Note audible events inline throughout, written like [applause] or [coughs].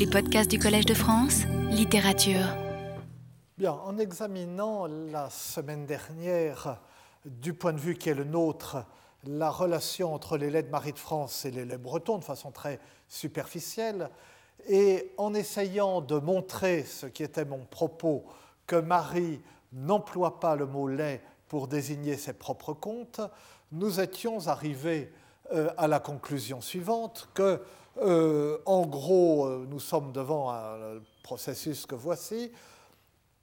Les podcasts du Collège de France, littérature. Bien, en examinant la semaine dernière, du point de vue qui est le nôtre, la relation entre les laits de Marie de France et les laits bretons de façon très superficielle, et en essayant de montrer ce qui était mon propos, que Marie n'emploie pas le mot lait pour désigner ses propres contes, nous étions arrivés euh, à la conclusion suivante que, euh, en gros, euh, nous sommes devant un processus que voici.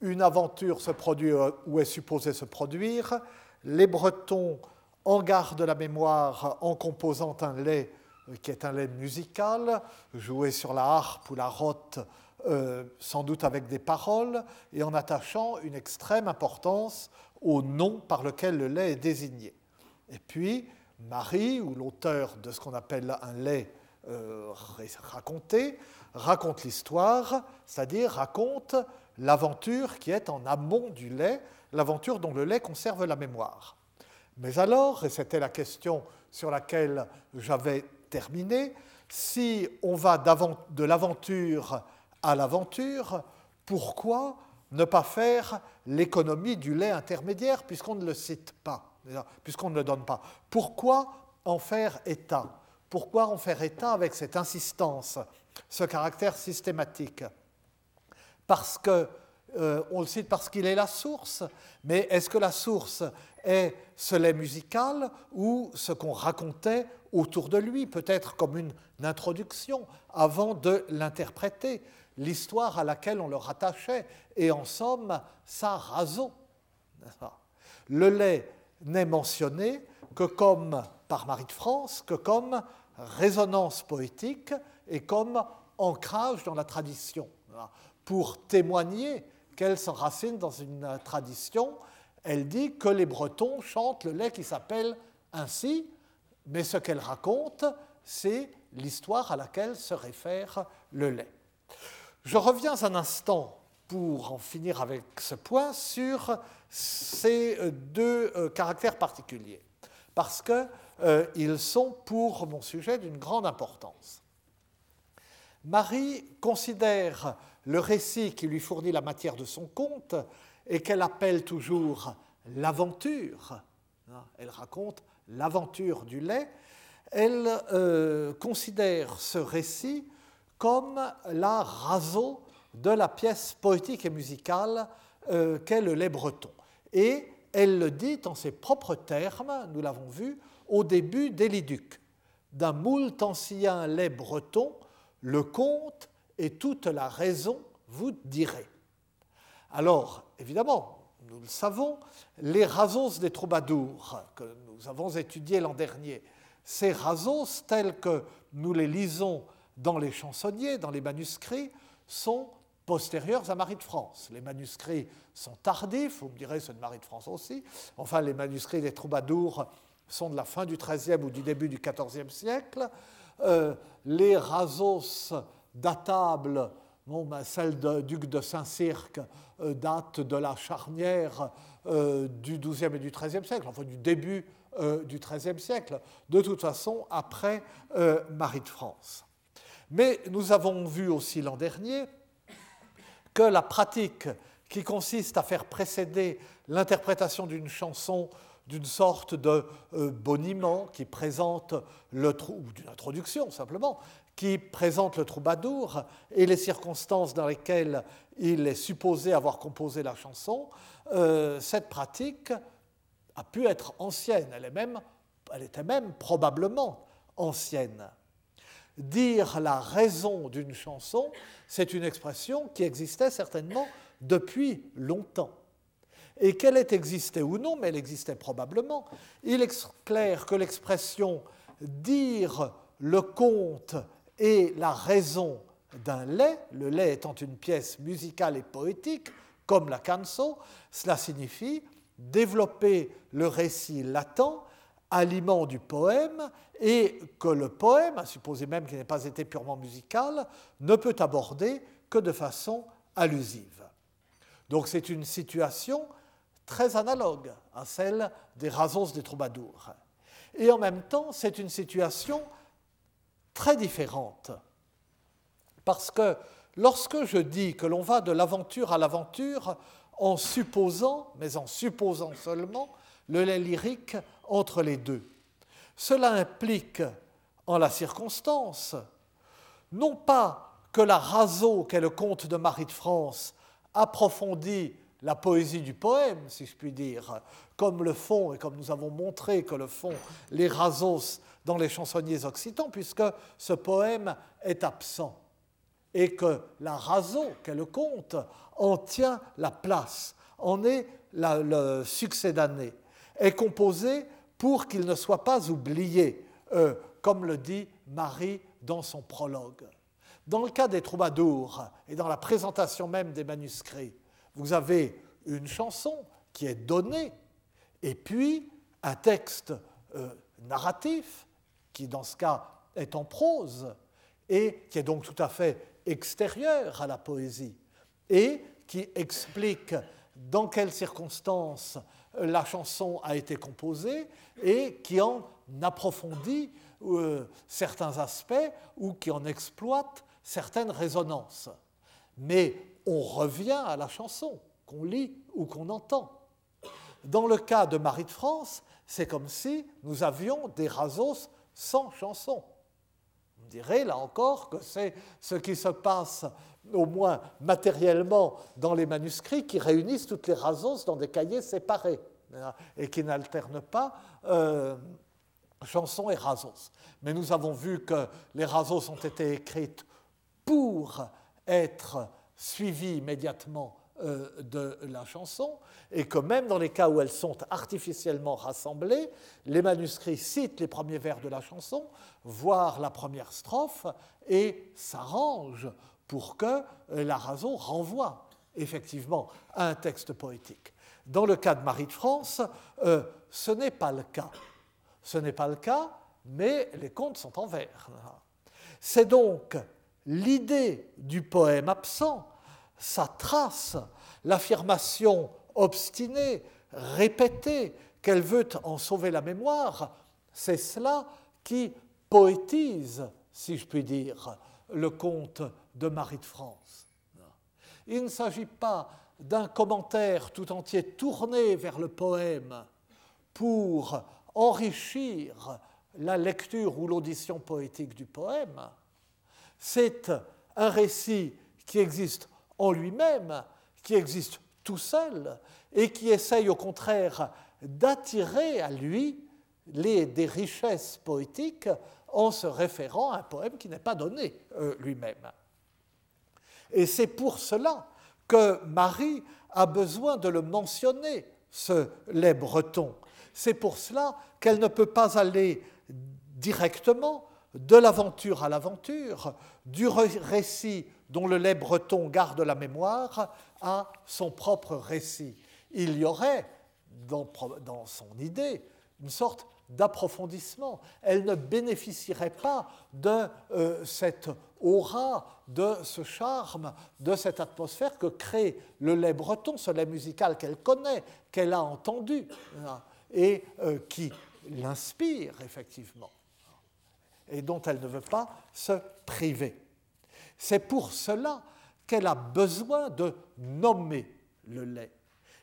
Une aventure se produit ou est supposée se produire. Les Bretons en gardent la mémoire en composant un lait qui est un lait musical, joué sur la harpe ou la rote, sans doute avec des paroles, et en attachant une extrême importance au nom par lequel le lait est désigné. Et puis, Marie, ou l'auteur de ce qu'on appelle un lait euh, raconté, raconte l'histoire, c'est-à-dire raconte l'aventure qui est en amont du lait, l'aventure dont le lait conserve la mémoire. Mais alors, et c'était la question sur laquelle j'avais terminé, si on va de l'aventure à l'aventure, pourquoi ne pas faire l'économie du lait intermédiaire puisqu'on ne le cite pas, puisqu'on ne le donne pas? Pourquoi en faire état? Pourquoi en faire état avec cette insistance, ce caractère systématique? Parce que euh, on le cite parce qu'il est la source, mais est-ce que la source est ce lait musical ou ce qu'on racontait autour de lui, peut-être comme une introduction avant de l'interpréter l'histoire à laquelle on le rattachait, et en somme, sa raison? Le lait n'est mentionné que comme, par Marie de France, que comme résonance poétique et comme ancrage dans la tradition. Pour témoigner qu'elle s'enracine dans une tradition, elle dit que les Bretons chantent le lait qui s'appelle ainsi, mais ce qu'elle raconte, c'est l'histoire à laquelle se réfère le lait. Je reviens un instant pour en finir avec ce point sur ces deux euh, caractères particuliers, parce qu'ils euh, sont pour mon sujet d'une grande importance. Marie considère le récit qui lui fournit la matière de son conte et qu'elle appelle toujours l'aventure. Hein, elle raconte l'aventure du lait. Elle considère ce récit comme la raso de la pièce poétique et musicale euh, qu'est le lait breton. Et elle le dit en ses propres termes, nous l'avons vu, au début d'Éliduc. D'un moult ancien lait breton, le conte et toute la raison vous direz. Alors, évidemment, nous le savons, les rasos des troubadours que nous avons étudiés l'an dernier, ces rasos tels que nous les lisons dans les chansonniers, dans les manuscrits, sont postérieurs à Marie de France. Les manuscrits sont tardifs, vous me direz, c'est de Marie de France aussi. Enfin, les manuscrits des troubadours sont de la fin du XIIIe ou du début du XIVe siècle. Euh, les rasos datables, bon, ben, celle du duc de Saint-Cirque euh, date de la charnière euh, du XIIe et du XIIIe siècle, enfin du début du XIIIe siècle, de toute façon après Marie de France. Mais nous avons vu aussi l'an dernier que la pratique qui consiste à faire précéder l'interprétation d'une chanson d'une sorte de euh, boniment qui présente le ou d'une introduction simplement, qui présente le troubadour et les circonstances dans lesquelles il est supposé avoir composé la chanson, euh, cette pratique a pu être ancienne, elle, est même, elle était même probablement ancienne dire la raison d'une chanson, c'est une expression qui existait certainement depuis longtemps. Et qu'elle ait existé ou non, mais elle existait probablement, il est clair que l'expression dire le conte et la raison d'un lait, le lait étant une pièce musicale et poétique, comme la canso, cela signifie développer le récit latent aliment du poème et que le poème, à supposer même qu'il n'ait pas été purement musical, ne peut aborder que de façon allusive. Donc c'est une situation très analogue à celle des rasos des troubadours. Et en même temps, c'est une situation très différente, Parce que lorsque je dis que l'on va de l'aventure à l'aventure, en supposant, mais en supposant seulement, le lait lyrique entre les deux, cela implique, en la circonstance, non pas que la Raso, qu'est le conte de Marie de France, approfondit la poésie du poème, si je puis dire, comme le font, et comme nous avons montré que le font les Rasos dans les chansonniers occitans, puisque ce poème est absent, et que la Raso, qu'est le conte, en tient la place, en est le succès d'année, est composé pour qu'il ne soit pas oublié, euh, comme le dit Marie dans son prologue. Dans le cas des troubadours et dans la présentation même des manuscrits, vous avez une chanson qui est donnée et puis un texte euh, narratif qui dans ce cas est en prose et qui est donc tout à fait extérieur à la poésie et qui explique dans quelles circonstances la chanson a été composée et qui en approfondit euh, certains aspects ou qui en exploite certaines résonances. Mais on revient à la chanson, qu'on lit ou qu'on entend. Dans le cas de Marie de France, c'est comme si nous avions des rasos sans chanson. Dirait là encore que c'est ce qui se passe au moins matériellement dans les manuscrits qui réunissent toutes les rasos dans des cahiers séparés et qui n'alternent pas euh, chanson et rasos. Mais nous avons vu que les rasos ont été écrites pour être suivies immédiatement de la chanson, et que même dans les cas où elles sont artificiellement rassemblées, les manuscrits citent les premiers vers de la chanson, voire la première strophe, et s'arrangent pour que euh, la raison renvoie effectivement à un texte poétique. Dans le cas de Marie de France, euh, ce n'est pas le cas. Ce n'est pas le cas, mais les contes sont en vers. C'est donc l'idée du poème absent sa trace, l'affirmation obstinée, répétée, qu'elle veut en sauver la mémoire, c'est cela qui poétise, si je puis dire, le conte de Marie de France. Il ne s'agit pas d'un commentaire tout entier tourné vers le poème pour enrichir la lecture ou l'audition poétique du poème. C'est un récit qui existe en lui-même, qui existe tout seul, et qui essaye au contraire d'attirer à lui les, des richesses poétiques en se référant à un poème qui n'est pas donné euh, lui-même. Et c'est pour cela que Marie a besoin de le mentionner, ce lait breton. C'est pour cela qu'elle ne peut pas aller directement de l'aventure à l'aventure, du récit dont le lait breton garde la mémoire à son propre récit. Il y aurait dans, son idée une sorte d'approfondissement. Elle ne bénéficierait pas de euh, cette aura, de ce charme, de cette atmosphère que crée le lait breton, ce lait musical qu'elle connaît, qu'elle a entendu, hein, et euh, qui l'inspire effectivement, et dont elle ne veut pas se priver. C'est pour cela qu'elle a besoin de nommer le lait.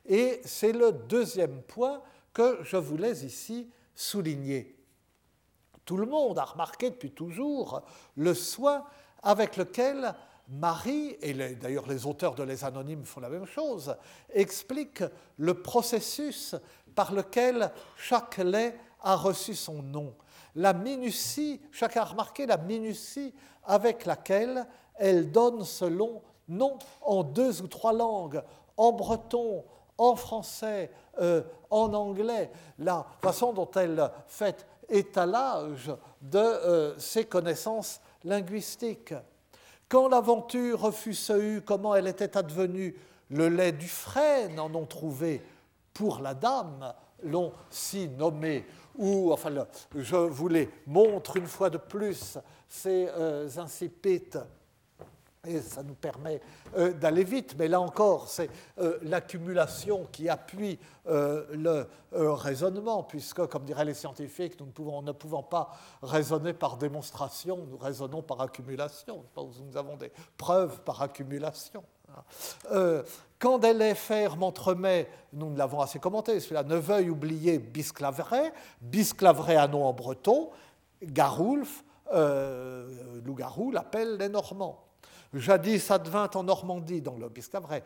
Et c'est le deuxième point que je voulais ici souligner. Tout le monde a remarqué depuis toujours le soin avec lequel Marie, et d'ailleurs les auteurs de Les Anonymes font la même chose, expliquent le processus par lequel chaque lait a reçu son nom. La minutie, chacun a remarqué la minutie avec laquelle elle donne ce nom en deux ou trois langues, en breton, en français, euh, en anglais, la façon dont elle fait étalage de euh, ses connaissances linguistiques. Quand l'aventure fut eue, comment elle était advenue? Le lait du frêne en ont trouvé pour la dame, l'ont si nommé. Ou, enfin, je vous les montre une fois de plus, ces euh, incipites et ça nous permet euh, d'aller vite, mais là encore, c'est euh, l'accumulation qui appuie euh, le raisonnement, puisque, comme diraient les scientifiques, nous ne pouvons, pas raisonner par démonstration, nous raisonnons par accumulation. Nous avons des preuves par accumulation. Quand Delay faire m'entremet, nous l'avons assez commenté, celui-là, ne veuille oublier bisclaveret, bisclaveret à nom en breton, Garoulf, loup-garou, l'appelle les Normands. Jadis advint en Normandie, dans le vrai,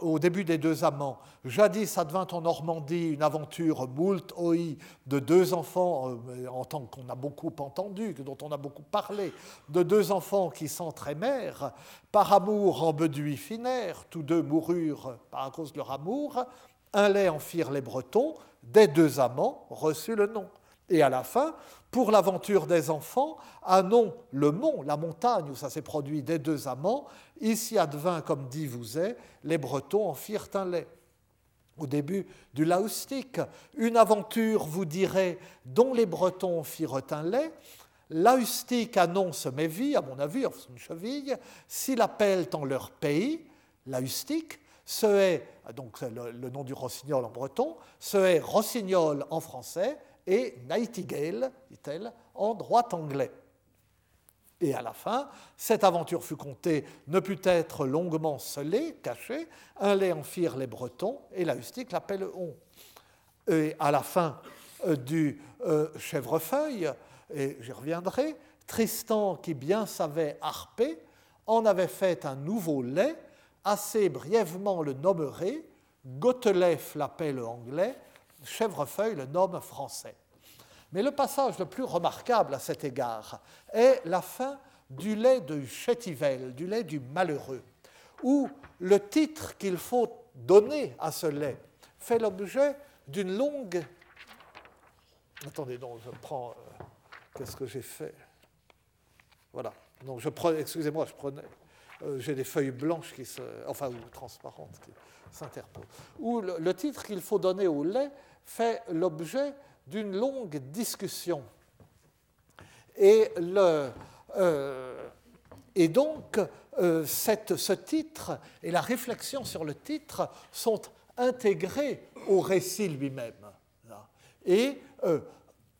au début des deux amants, jadis advint en Normandie une aventure moult oi de deux enfants, euh, en tant qu'on a beaucoup entendu, dont on a beaucoup parlé, de deux enfants qui s'entraînèrent, par amour en beduit finèrent, tous deux moururent à cause de leur amour, un lait en firent les Bretons, des deux amants reçut le nom. Et à la fin, pour l'aventure des enfants, nom le mont, la montagne où ça s'est produit des deux amants, ici advint, comme dit est, les Bretons en firent un lait. Au début du laustique, une aventure, vous direz, dont les Bretons firent un lait. Laustique annonce mes vies, à mon avis, une cheville, s'ils appellent en leur pays, laustique, ce est, donc le, le nom du rossignol en breton, ce est rossignol en français, et Nightingale, dit-elle, en droit anglais. Et à la fin, cette aventure fut contée, ne put être longuement scellée, cachée, un lait en firent les Bretons, et la hustique l'appelle on. Et à la fin euh, du euh, chèvrefeuille, et j'y reviendrai, Tristan, qui bien savait harper, en avait fait un nouveau lait, assez brièvement le nommerait, Gotelef l'appelle anglais, Chèvrefeuille le nomme français. Mais le passage le plus remarquable à cet égard est la fin du lait de Chétivel, du lait du malheureux, où le titre qu'il faut donner à ce lait fait l'objet d'une longue... Attendez, donc je prends... Euh, qu'est-ce que j'ai fait? Voilà. Donc je. Excusez-moi, je prenais... Euh, j'ai des feuilles blanches qui se... Enfin, ou transparentes qui s'interposent. Où le titre qu'il faut donner au lait fait l'objet d'une longue discussion. Et, euh, donc, euh, cette, ce titre et la réflexion sur le titre sont intégrés au récit lui-même et euh,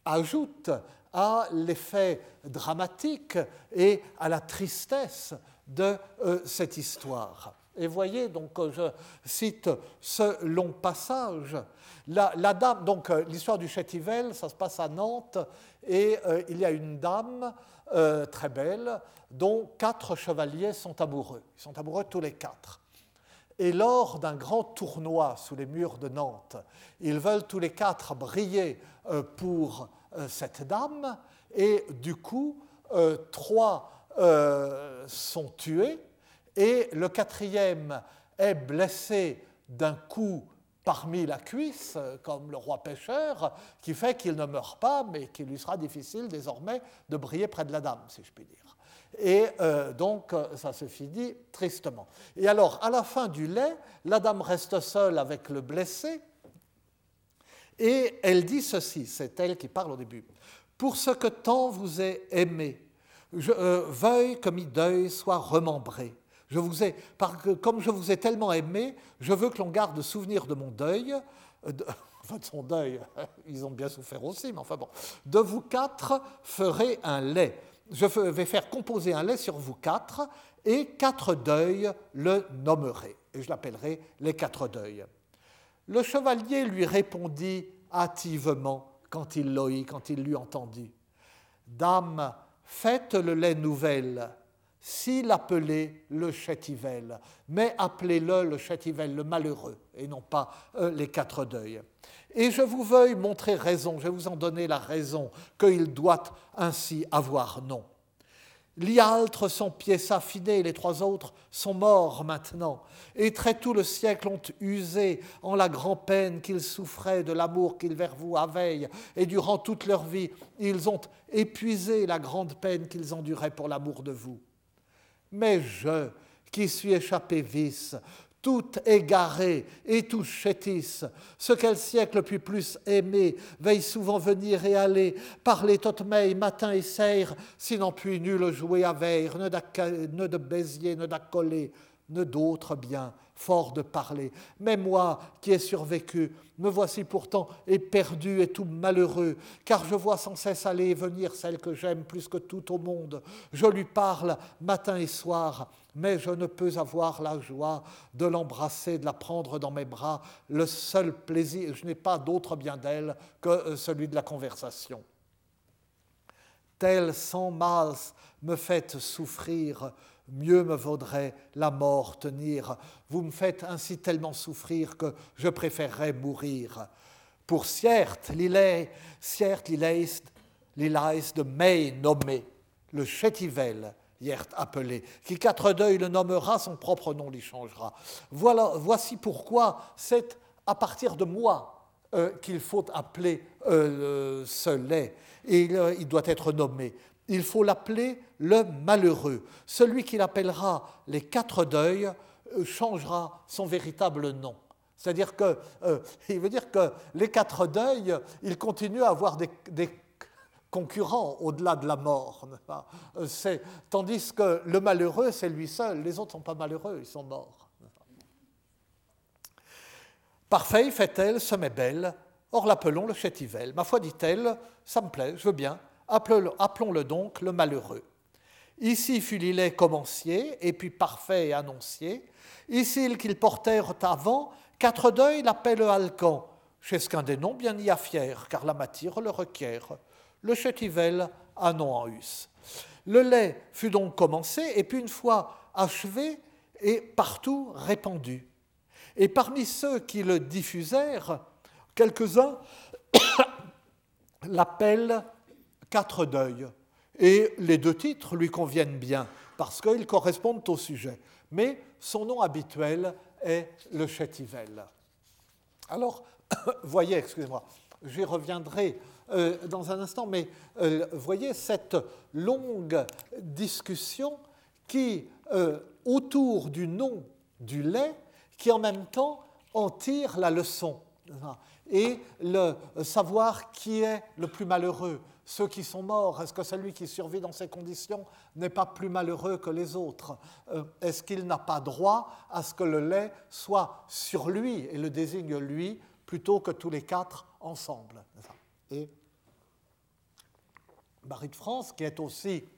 ajoutent à l'effet dramatique et à la tristesse de cette histoire. Et voyez, donc je cite ce long passage la, dame, donc euh, l'histoire du Chétivel, ça se passe à Nantes, et euh, il y a une dame euh, très belle dont quatre chevaliers sont amoureux. Ils sont amoureux tous les quatre. Et lors d'un grand tournoi sous les murs de Nantes, ils veulent tous les quatre briller pour cette dame, et du coup, trois sont tués, et le quatrième est blessé d'un coup parmi la cuisse, euh, comme le roi pêcheur, qui fait qu'il ne meurt pas, mais qu'il lui sera difficile désormais de briller près de la dame, si je puis dire. Et euh, donc, euh, ça se finit tristement. Et alors, à la fin du lait, la dame reste seule avec le blessé, et elle dit ceci, c'est elle qui parle au début. Pour ce que tant vous ai aimé, je, veuille que mi deuil soit remembré. Je vous ai, comme je vous ai tellement aimé, je veux que l'on garde souvenir de mon deuil, euh, [laughs] enfin de son deuil, [laughs] ils ont bien souffert aussi, mais enfin bon, de vous quatre ferai un lait. Je vais faire composer un lait sur vous quatre, et quatre deuils le nommeraient, et je l'appellerai les quatre deuils. Le chevalier lui répondit hâtivement quand il l'oït, quand il l'eut entendu. Dame, faites le lait nouvelle, s'il appelait le Chétivel, mais appelez-le le Chétivel, le malheureux, et non pas euh, les quatre deuils. Et je vous veuille montrer raison, je vais vous en donner la raison, qu'il doit ainsi avoir nom. Lialtre, son pied s'affiné, les trois autres sont morts maintenant, et très tout le siècle ont usé en la grande peine qu'ils souffraient de l'amour qu'ils vers vous aveillent, et durant toute leur vie, ils ont épuisé la grande peine qu'ils enduraient pour l'amour de vous. Mais je, qui suis échappé vice, tout égaré et tout chétisse, ce qu'elle siècle puis plus aimé, veille souvent venir et aller, parler totmeil matin et serre, sinon puis nul jouer à veille, ne de Béziers, ne d'accolé, ne d'autres bien, fort de parler. Mais moi, qui ai survécu, me voici pourtant éperdu et tout malheureux, car je vois sans cesse aller et venir celle que j'aime plus que tout au monde. Je lui parle matin et soir, mais je ne peux avoir la joie de l'embrasser, de la prendre dans mes bras. Le seul plaisir, je n'ai pas d'autre bien d'elle que euh, celui de la conversation. Tel sans mal me faites souffrir, mieux me vaudrait la mort tenir. Vous me faites ainsi tellement souffrir que je préférerais mourir. Pour certes, l'île certes, de May nommé, le chétivel, hier appelé, qui quatre deuils le nommera, son propre nom l'y changera. Voilà, voici pourquoi c'est à partir de moi euh, qu'il faut appeler euh, ce lait. Et euh, il doit être nommé il faut l'appeler le malheureux. Celui qui l'appellera les quatre deuils euh, changera son véritable nom. C'est-à-dire que, euh, veut dire que les quatre deuils, ils continuent à avoir des, concurrents au-delà de la mort. Euh, tandis que le malheureux, c'est lui seul. Les autres ne sont pas malheureux, ils sont morts. Parfait, fait-elle, se met belle. Or l'appelons le chétivel. Ma foi, dit-elle, ça me plaît, je veux bien. Appelons-le donc le malheureux. Ici fut l'îlet commencier, et puis parfait et annoncié. Ici qu'ils portèrent avant, quatre deuils l'appellent Alcan. Chez ce qu'un des noms bien y a fier, car la matière le requiert. Le chétivel a nom en us. Le lait fut donc commencé, et puis une fois achevé, et partout répandu. Et parmi ceux qui le diffusèrent, quelques-uns [coughs] l'appellent quatre deuils. Et les deux titres lui conviennent bien parce qu'ils correspondent au sujet. Mais son nom habituel est le Chétivel. Alors, [coughs] voyez, excusez-moi, j'y reviendrai euh, dans un instant, mais euh, voyez cette longue discussion qui, euh, autour du nom du lait, qui en même temps en tire la leçon et le savoir qui est le plus malheureux, ceux qui sont morts, est-ce que celui qui survit dans ces conditions n'est pas plus malheureux que les autres? Euh, Est-ce qu'il n'a pas droit à ce que le lait soit sur lui et le désigne lui plutôt que tous les quatre ensemble? Et Marie de France, qui est aussi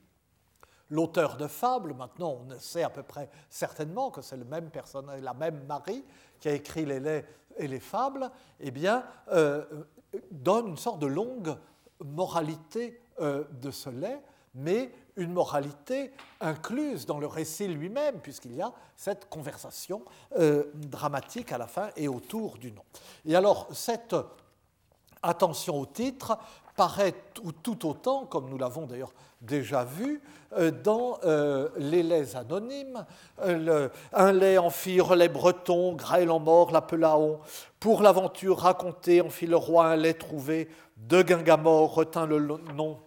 l'auteur de fables, maintenant on sait à peu près certainement que c'est le même personnage, la même Marie qui a écrit les laits et les fables, eh bien, euh, donne une sorte de longue moralité euh, de ce lait, mais une moralité incluse dans le récit lui-même, puisqu'il y a cette conversation euh, dramatique à la fin et autour du nom. Et alors, cette attention au titre paraît tout autant, comme nous l'avons d'ailleurs déjà vu, euh, dans les laits anonymes. un lait en fit relais breton, Graël en mort l'appela on. Pour l'aventure racontée, en fit le roi un lait trouvé, de Guingamore retint le nom,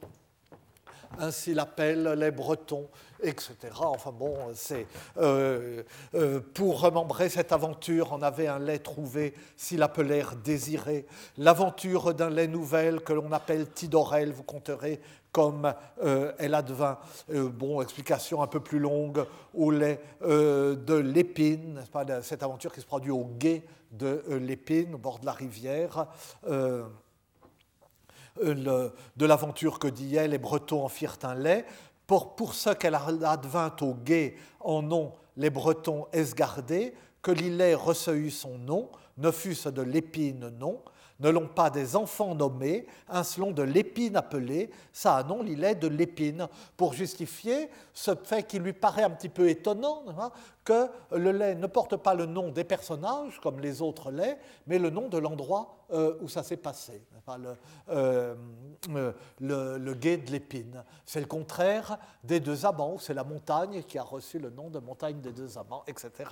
ainsi l'appellent les Bretons, etc. Enfin bon, c'est euh, euh, pour remembrer cette aventure, on avait un lait trouvé, s'il l'appelèrent désiré. L'aventure d'un lait nouvel que l'on appelle Tidorel, vous compterez comme euh, elle advint. bon, explication un peu plus longue au lait de l'épine, cette aventure qui se produit au guet de l'épine, au bord de la rivière. De l'aventure que dit les Bretons en firent un lait. Pour, pour ce qu'elle advint au guet en nom, les Bretons esgardés, que l'îlet reçut son nom, ne fût-ce de l'épine non, ne l'ont pas des enfants nommés, un selon de l'épine appelé, ça a nom l'îlet de l'épine, pour justifier ce fait qui lui paraît un petit peu étonnant, hein, que le lait ne porte pas le nom des personnages, comme les autres laits, mais le nom de l'endroit euh, où ça s'est passé, le, euh, euh, de l'épine. C'est le contraire des deux amants, c'est la montagne qui a reçu le nom de montagne des deux amants, etc.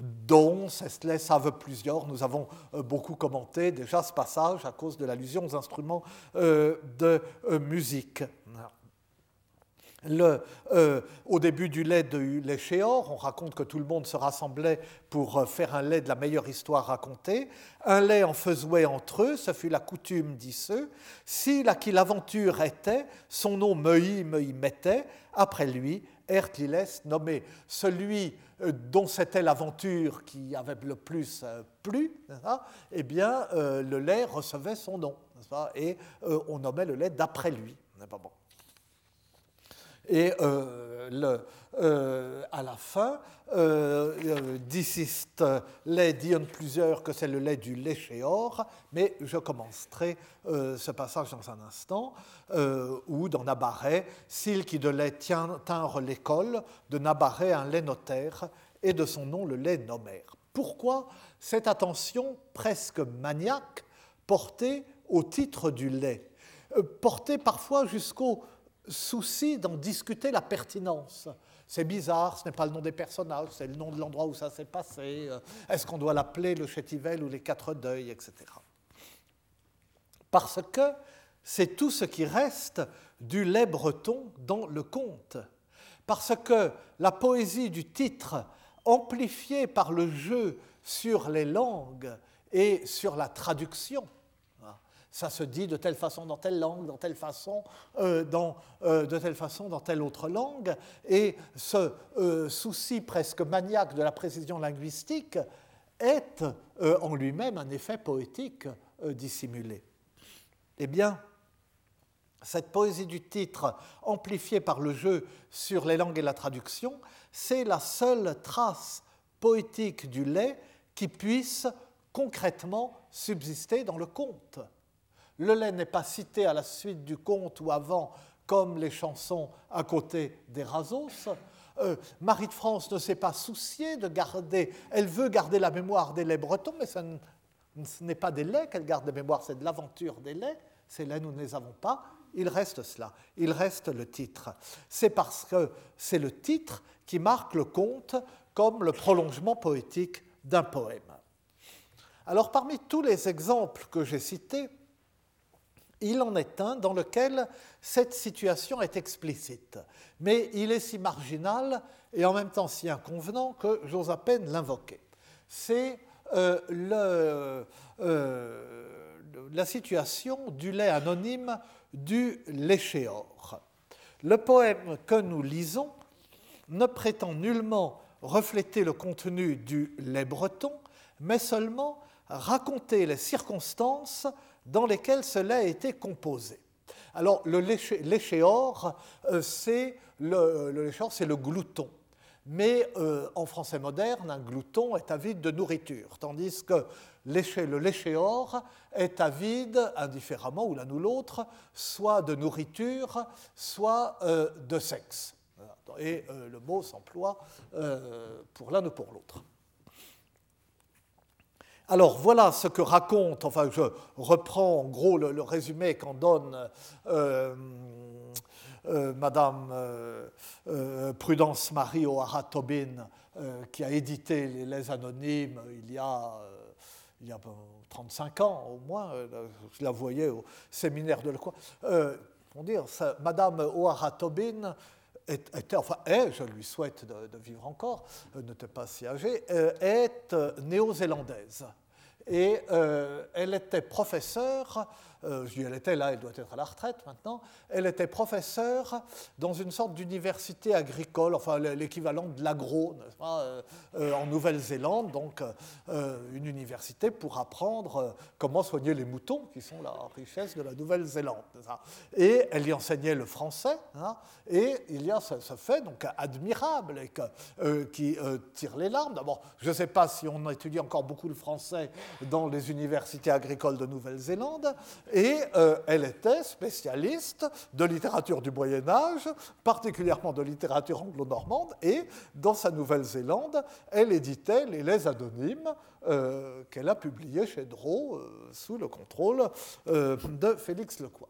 dont lait savent plusieurs, nous avons beaucoup commenté déjà ce passage à cause de l'allusion aux instruments de musique. Euh, au début du lait de l'échéor, on raconte que tout le monde se rassemblait pour euh, faire un lait de la meilleure histoire racontée. Un lait en faisait entre eux, ce fut la coutume, dit ceux. Si qui l'aventure était, son nom Mei me y mettait, après lui, Ertiles nommé. Celui euh, dont c'était l'aventure qui avait le plus plu, eh bien, le lait recevait son nom, et on nommait le lait d'après lui. Bon. Et euh, euh, à la fin, euh, diciste lait dit plusieurs que c'est le lait du léchéor, mais je commencerai ce passage dans un instant, où dans Nabaret, s'il qui de lait tinrent l'école, de Nabaret un lait notaire, et de son nom le lait nomère. Pourquoi cette attention presque maniaque portée au titre du lait, portée parfois jusqu'au souci d'en discuter la pertinence. C'est bizarre, ce n'est pas le nom des personnages, c'est le nom de l'endroit où ça s'est passé. Euh, est-ce qu'on doit l'appeler le Chétivel ou les Quatre Deuils, etc. Parce que c'est tout ce qui reste du lait breton dans le conte. Parce que la poésie du titre, amplifiée par le jeu sur les langues et sur la traduction, ça se dit de telle façon dans telle langue, dans telle façon, euh, euh, de telle façon dans telle autre langue. Et ce euh, souci presque maniaque de la précision linguistique est en lui-même un effet poétique dissimulé. Eh bien, cette poésie du titre, amplifiée par le jeu sur les langues et la traduction, c'est la seule trace poétique du lait qui puisse concrètement subsister dans le conte. Le lait n'est pas cité à la suite du conte ou avant, comme les chansons à côté des Rasos. Euh, Marie de France ne s'est pas souciée de garder, elle veut garder la mémoire des laits bretons, mais ce n'est pas des laits qu'elle garde de mémoire, c'est de l'aventure des laits. Ces laits, nous ne les avons pas. Il reste cela, il reste le titre. C'est parce que c'est le titre qui marque le conte comme le prolongement poétique d'un poème. Alors parmi tous les exemples que j'ai cités, il en est un dans lequel cette situation est explicite, mais il est si marginal et en même temps si inconvenant que j'ose à peine l'invoquer. C'est euh, euh, la situation du lait anonyme du léchéor. Le poème que nous lisons ne prétend nullement refléter le contenu du lait breton, mais seulement raconter les circonstances dans lesquels cela a été composé. Alors, le léchéor, euh, c'est le, le, c'est le glouton. Mais euh, en français moderne, un glouton est avide de nourriture, tandis que le léchéor est avide, indifféremment, ou l'un ou l'autre, soit de nourriture, soit euh, de sexe. Et le mot s'emploie pour l'un ou pour l'autre. Alors voilà ce que raconte, enfin je reprends en gros le, résumé qu'en donne euh, euh, Madame euh, Prudence Marie O'Hara Tobin, qui a édité Les, Anonymes il y a, il y a 35 ans au moins, je la voyais au séminaire de quoi. on Madame O'Hara Tobin était, enfin est, je lui souhaite de, vivre encore, euh, n'était pas si âgée, euh, est euh, néo-zélandaise. Et elle était professeure euh, elle était là, elle doit être à la retraite maintenant, elle était professeure dans une sorte d'université agricole, enfin l'équivalent de l'agro, euh, euh, en Nouvelle-Zélande, donc une université pour apprendre comment soigner les moutons, qui sont la richesse de la Nouvelle-Zélande. Et elle y enseignait le français, hein, et il y a ce, fait donc admirable qui tire les larmes. D'abord, je ne sais pas si on étudie encore beaucoup le français dans les universités agricoles de Nouvelle-Zélande, et euh, elle était spécialiste de littérature du Moyen Âge, particulièrement de littérature anglo-normande, et dans sa Nouvelle-Zélande, elle éditait les Laits anonymes euh, qu'elle a publiés chez Drault euh, sous le contrôle de Félix Lecoy.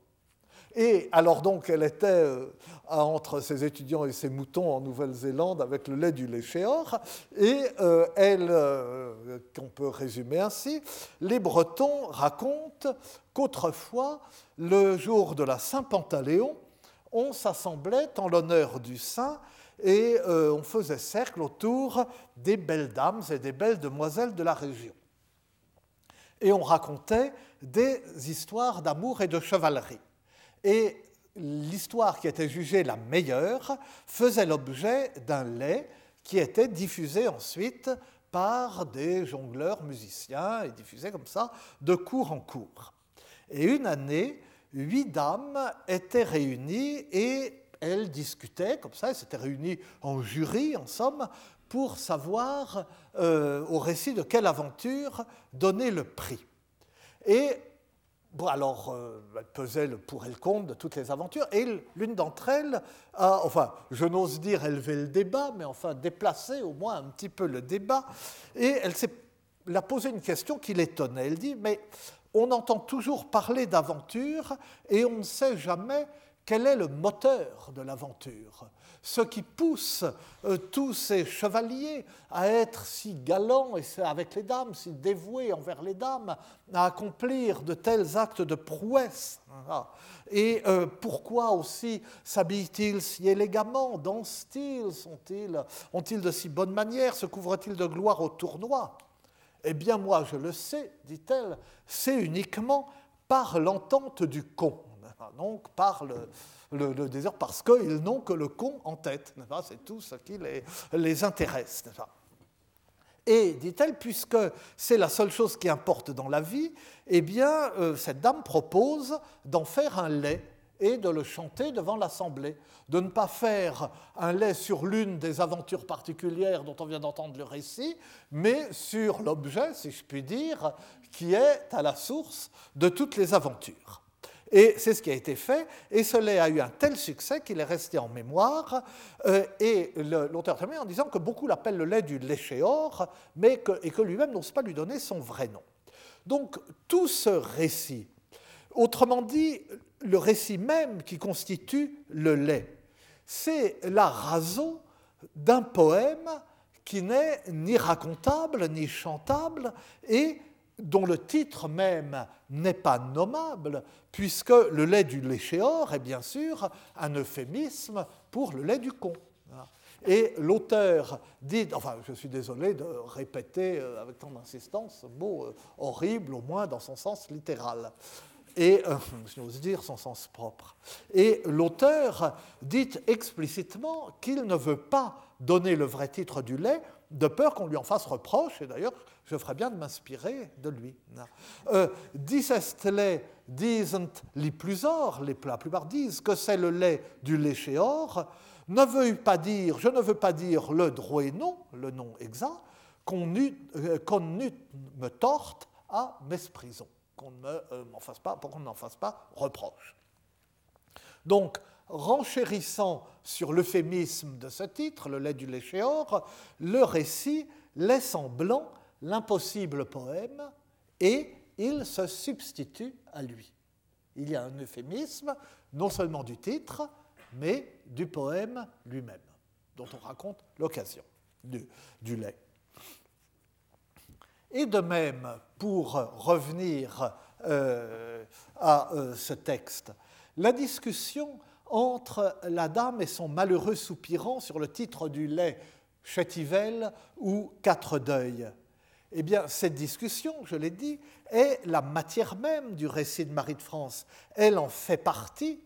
Et alors donc, elle était euh, entre ses étudiants et ses moutons en Nouvelle-Zélande avec le lait du léchéor, et euh, elle, euh, qu'on peut résumer ainsi, les Bretons racontent qu'autrefois, le jour de la Saint-Pantaléon, on s'assemblait en l'honneur du saint et on faisait cercle autour des belles dames et des belles demoiselles de la région. Et on racontait des histoires d'amour et de chevalerie. Et l'histoire qui était jugée la meilleure faisait l'objet d'un lait qui était diffusé ensuite par des jongleurs musiciens et diffusé comme ça de cours en cours. Et une année, huit dames étaient réunies et elles discutaient, comme ça, elles s'étaient réunies en jury, en somme, pour savoir euh, au récit de quelle aventure donner le prix. Et Bon, alors, euh, elle pesait le pour et le contre de toutes les aventures, et l'une d'entre elles a, enfin, je n'ose dire élever le débat, mais enfin déplacer au moins un petit peu le débat, et elle s'est a posé une question qui l'étonnait. Elle dit, mais on entend toujours parler d'aventure, et on ne sait jamais quel est le moteur de l'aventure Ce qui pousse euh, tous ces chevaliers à être si galants et avec les dames, si dévoués envers les dames, à accomplir de tels actes de prouesse. Et euh, pourquoi aussi s'habillent-ils si élégamment Dansent-ils Sont-ils, Ont-ils de si bonnes manières Se couvrent-ils de gloire au tournoi? Eh bien, moi, je le sais, dit-elle, c'est uniquement par l'entente du con. Donc par le, désir, parce qu'ils n'ont que le con en tête. C'est tout ce qui les, les intéresse. Et, dit-elle, puisque c'est la seule chose qui importe dans la vie, eh bien, euh, cette dame propose d'en faire un lait et de le chanter devant l'Assemblée, de ne pas faire un lait sur l'une des aventures particulières dont on vient d'entendre le récit, mais sur l'objet, si je puis dire, qui est à la source de toutes les aventures. Et c'est ce qui a été fait, et cela a eu un tel succès qu'il est resté en mémoire, euh, et l'auteur termine en disant que beaucoup l'appellent le lait du léchéor, mais que, et que lui-même n'ose pas lui donner son vrai nom. Donc tout ce récit, autrement dit, le récit même qui constitue le lait, c'est la raison d'un poème qui n'est ni racontable, ni chantable, et dont le titre même n'est pas nommable, puisque le lait du léchéor est bien sûr un euphémisme pour le lait du con. Et l'auteur dit, enfin je suis désolé de répéter euh, avec tant d'insistance ce mot euh, horrible, au moins dans son sens littéral, et euh, [laughs] j'ose dire son sens propre. Et l'auteur dit explicitement qu'il ne veut pas donner le vrai titre du lait de peur qu'on lui en fasse reproche, et d'ailleurs je ferais bien de m'inspirer de lui. Euh, lait disent les plus or, les, la plupart disent que c'est le lait du léchéor, ne veut pas dire, je ne veux pas dire le droit-nom, le nom exact, qu'on euh, me torte à mesprisons, qu'on ne euh, m'en fasse pas, pour qu'on n'en fasse pas reproche. Donc, renchérissant sur l'euphémisme de ce titre, le lait du léchéor, le récit laisse en blanc l'impossible poème et il se substitue à lui. Il y a un euphémisme, non seulement du titre, mais du poème lui-même, dont on raconte l'occasion du, lait. Et de même, pour revenir euh, à euh, ce texte, la discussion entre la dame et son malheureux soupirant sur le titre du lait Chétivel ou Quatre deuils eh bien, cette discussion, je l'ai dit, est la matière même du récit de Marie de France. Elle en fait partie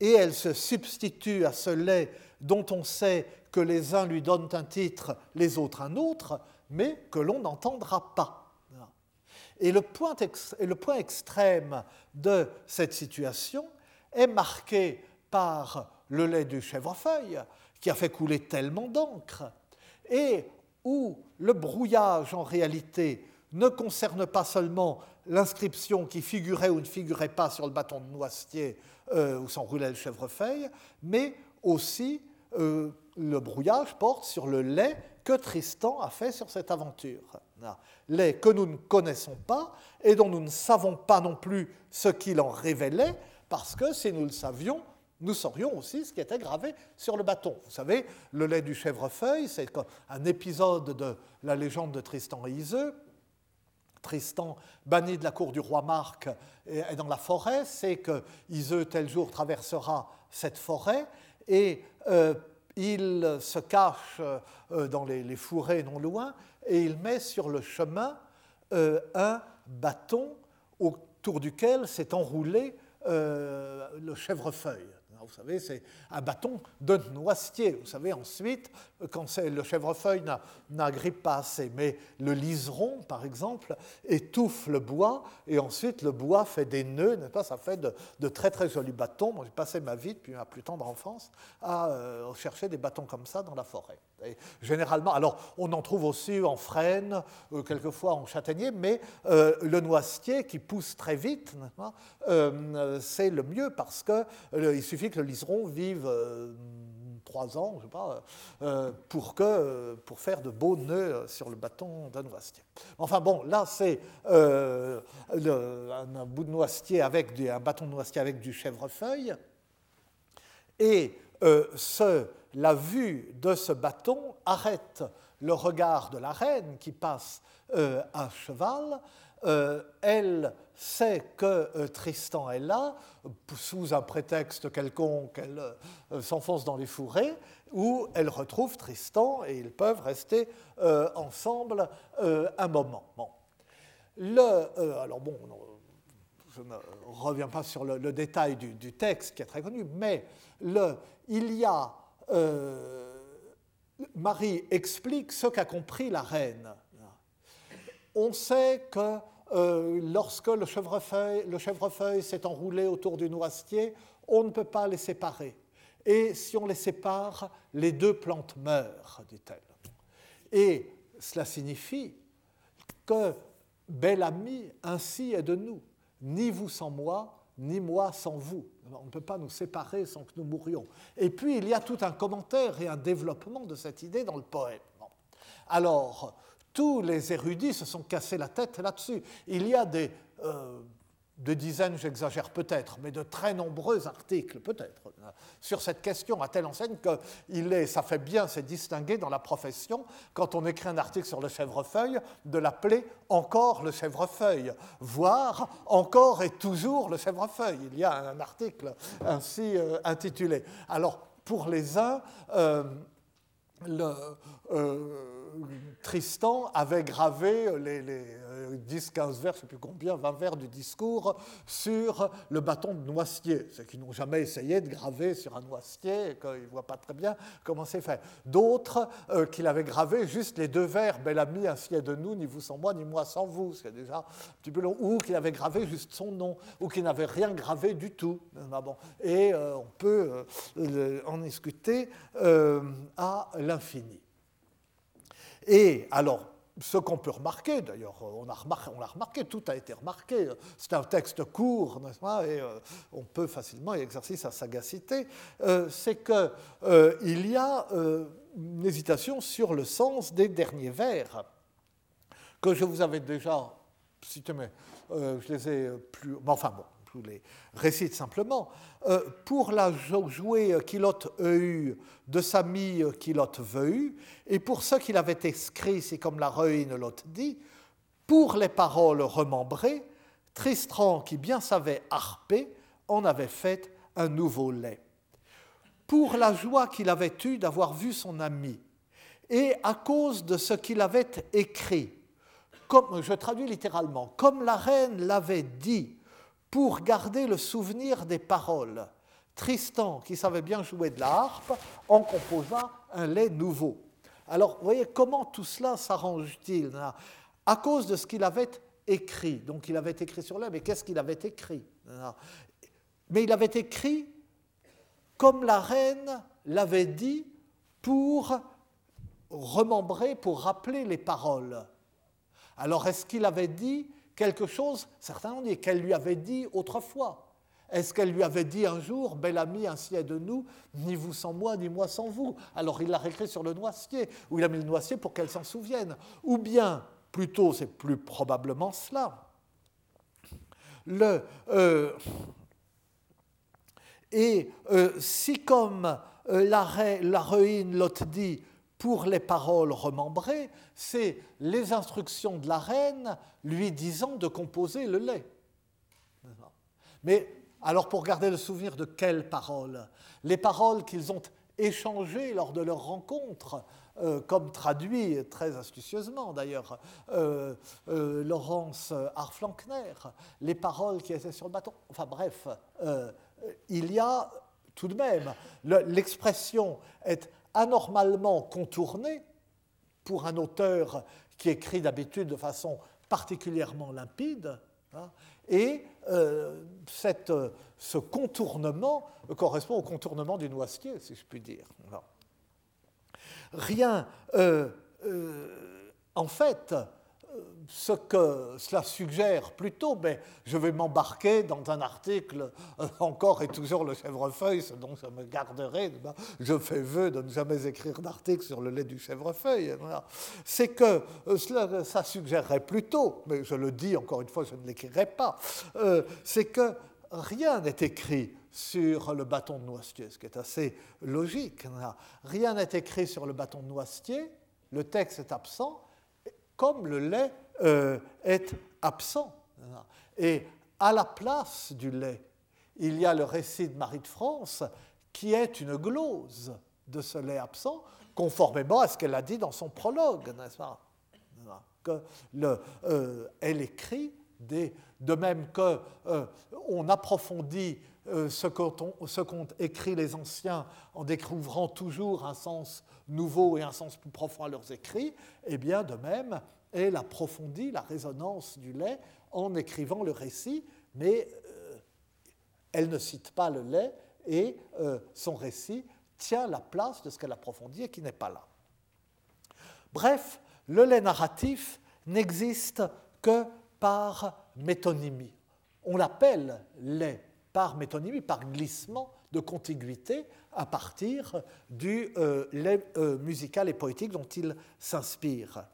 et elle se substitue à ce lait dont on sait que les uns lui donnent un titre, les autres un autre, mais que l'on n'entendra pas. Et le, point extrême de cette situation est marqué par le lait du chèvrefeuille, qui a fait couler tellement d'encre, et où le brouillage en réalité ne concerne pas seulement l'inscription qui figurait ou ne figurait pas sur le bâton de noisetier euh, où s'enroulait le chèvrefeuille, mais aussi euh, le brouillage porte sur le lait que Tristan a fait sur cette aventure. Lait que nous ne connaissons pas et dont nous ne savons pas non plus ce qu'il en révélait, parce que si nous le savions, nous saurions aussi ce qui était gravé sur le bâton. Vous savez, le lait du chèvrefeuille, c'est un épisode de la légende de Tristan et Iseux, Tristan, banni de la cour du roi Marc, est dans la forêt, c'est que Iseux, tel jour, traversera cette forêt et euh, il se cache euh, dans les, fourrés non loin et il met sur le chemin euh, un bâton autour duquel s'est enroulé le chèvrefeuille vous savez, c'est un bâton de noisetier. Vous savez, ensuite, quand le chèvrefeuille n'agrippe pas assez, mais le liseron, par exemple, étouffe le bois, et ensuite le bois fait des nœuds, n'est-ce Ça fait de, très très jolis bâtons. Moi, j'ai passé ma vie, depuis ma plus tendre enfance, à euh, chercher des bâtons comme ça dans la forêt. généralement, alors on en trouve aussi en frêne, euh, quelquefois en châtaignier, mais euh, le noisetier qui pousse très vite, c'est le mieux parce qu'il suffit que le liseron vive trois ans, je sais pas, euh, pour, que, pour faire de beaux nœuds sur le bâton d'un noisetier. Enfin bon, là c'est euh, un bout de noisetier avec un bâton de noisetier avec du chèvrefeuille, et euh, ce, la vue de ce bâton arrête le regard de la reine qui passe à cheval. Elle sait que Tristan est là, sous un prétexte quelconque, elle euh, s'enfonce dans les fourrés, où elle retrouve Tristan et ils peuvent rester euh, ensemble euh, un moment. Le, alors bon, je ne reviens pas sur le, détail du, texte qui est très connu, mais le, il y a. Marie explique ce qu'a compris la reine. On sait que euh, lorsque le chèvrefeuille, s'est enroulé autour du noisetier, on ne peut pas les séparer. Et si on les sépare, les deux plantes meurent, dit-elle. Et cela signifie que, bel ami, ainsi est de nous, ni vous sans moi, ni moi sans vous. On ne peut pas nous séparer sans que nous mourions. Et puis, il y a tout un commentaire et un développement de cette idée dans le poème. Alors, tous les érudits se sont cassés la tête là-dessus. Il y a des, euh, dizaines, j'exagère peut-être, mais de très nombreux articles, peut-être, sur cette question à telle enseigne que il est, ça fait bien se distinguer dans la profession, quand on écrit un article sur le chèvrefeuille, de l'appeler encore le chèvrefeuille, voire encore et toujours le chèvrefeuille. Il y a un article ainsi euh, intitulé. Alors, pour les uns, euh, le Tristan avait gravé les, 10, 15 vers, je ne sais plus combien, 20 vers du discours sur le bâton de noisetier. Ceux qui n'ont jamais essayé de graver sur un noisetier et qu'ils ne voient pas très bien comment c'est fait. D'autres euh, qu'il avait gravé juste les deux vers, bel ami, ainsi est de nous, ni vous sans moi, ni moi sans vous. C'est déjà un petit peu long. Ou qu'il avait gravé juste son nom, ou qu'il n'avait rien gravé du tout. Ah. Et euh, on peut euh, en discuter à l'infini. Et alors, ce qu'on peut remarquer, d'ailleurs, remarqué, on l'a remarqué, tout a été remarqué, c'est un texte court, n'est-ce pas, et euh, on peut facilement exercer sa sagacité, euh, c'est qu'il euh, y a une hésitation sur le sens des derniers vers, que je vous avais déjà cité, mais je les ai plus... Enfin bon, les récite simplement. Euh, pour la jouer Kilote eu de sa mie Kilote veu, et pour ce qu'il avait écrit, c'est comme la ruine l'autre dit, pour les paroles remembrées, Tristran, qui bien savait harper, en avait fait un nouveau lait. Pour la joie qu'il avait eue d'avoir vu son ami, et à cause de ce qu'il avait écrit, comme je traduis littéralement, comme la reine l'avait dit, pour garder le souvenir des paroles. Tristan, qui savait bien jouer de la harpe, en composa un lait nouveau. Alors, vous voyez comment tout cela s'arrange-t-il À cause de ce qu'il avait écrit. Donc, il avait écrit sur l'air, mais qu'est-ce qu'il avait écrit Mais il avait écrit comme la reine l'avait dit pour remembrer, pour rappeler les paroles. Alors, est-ce qu'il avait dit quelque chose, certains ont dit, qu'elle lui avait dit autrefois. Est-ce qu'elle lui avait dit un jour, bel ami, ainsi est de nous, ni vous sans moi, ni moi sans vous Alors il l'a réécrit sur le noisetier, ou il a mis le noisetier pour qu'elle s'en souvienne. Ou bien, plutôt, c'est plus probablement cela. Euh, et euh, si comme euh, la, ruine l'autre dit, pour les paroles remembrées, c'est les instructions de la reine lui disant de composer le lait. Mais alors pour garder le souvenir de quelles paroles? Les paroles qu'ils ont échangées lors de leur rencontre, euh, comme traduit très astucieusement d'ailleurs euh, euh, Laurence Arflankner, les paroles qui étaient sur le bâton. Enfin bref, il y a tout de même, l'expression est anormalement contournée pour un auteur qui écrit d'habitude de façon particulièrement limpide. Hein, et euh, cette, ce contournement correspond au contournement du noisetier, si je puis dire. Rien, euh, euh, en fait, ce que cela suggère plutôt, mais je vais m'embarquer dans un article euh, encore et toujours le chèvrefeuille, ce dont je me garderai. Je fais vœu de ne jamais écrire d'article sur le lait du chèvrefeuille. C'est que euh, cela, ça suggérerait plutôt, mais je le dis encore une fois, je ne l'écrirai pas, euh, c'est que rien n'est écrit sur le bâton de noisetier, ce qui est assez logique. Rien n'est écrit sur le bâton de noisetier, le texte est absent, comme le lait euh, est absent. Et à la place du lait, il y a le récit de Marie de France qui est une glose de ce lait absent, conformément à ce qu'elle a dit dans son prologue, n'est-ce pas? Que euh, Elle écrit de même qu'on euh, on approfondit ce qu'ont écrit les anciens en découvrant toujours un sens nouveau et un sens plus profond à leurs écrits, et eh bien de même, elle approfondit la résonance du lait en écrivant le récit, mais euh, elle ne cite pas le lait et euh, son récit tient la place de ce qu'elle approfondit et qui n'est pas là. Bref, le lait narratif n'existe que par métonymie. On l'appelle lait par métonymie, par glissement de contiguïté à partir du euh, lait musical et poétique dont il s'inspire.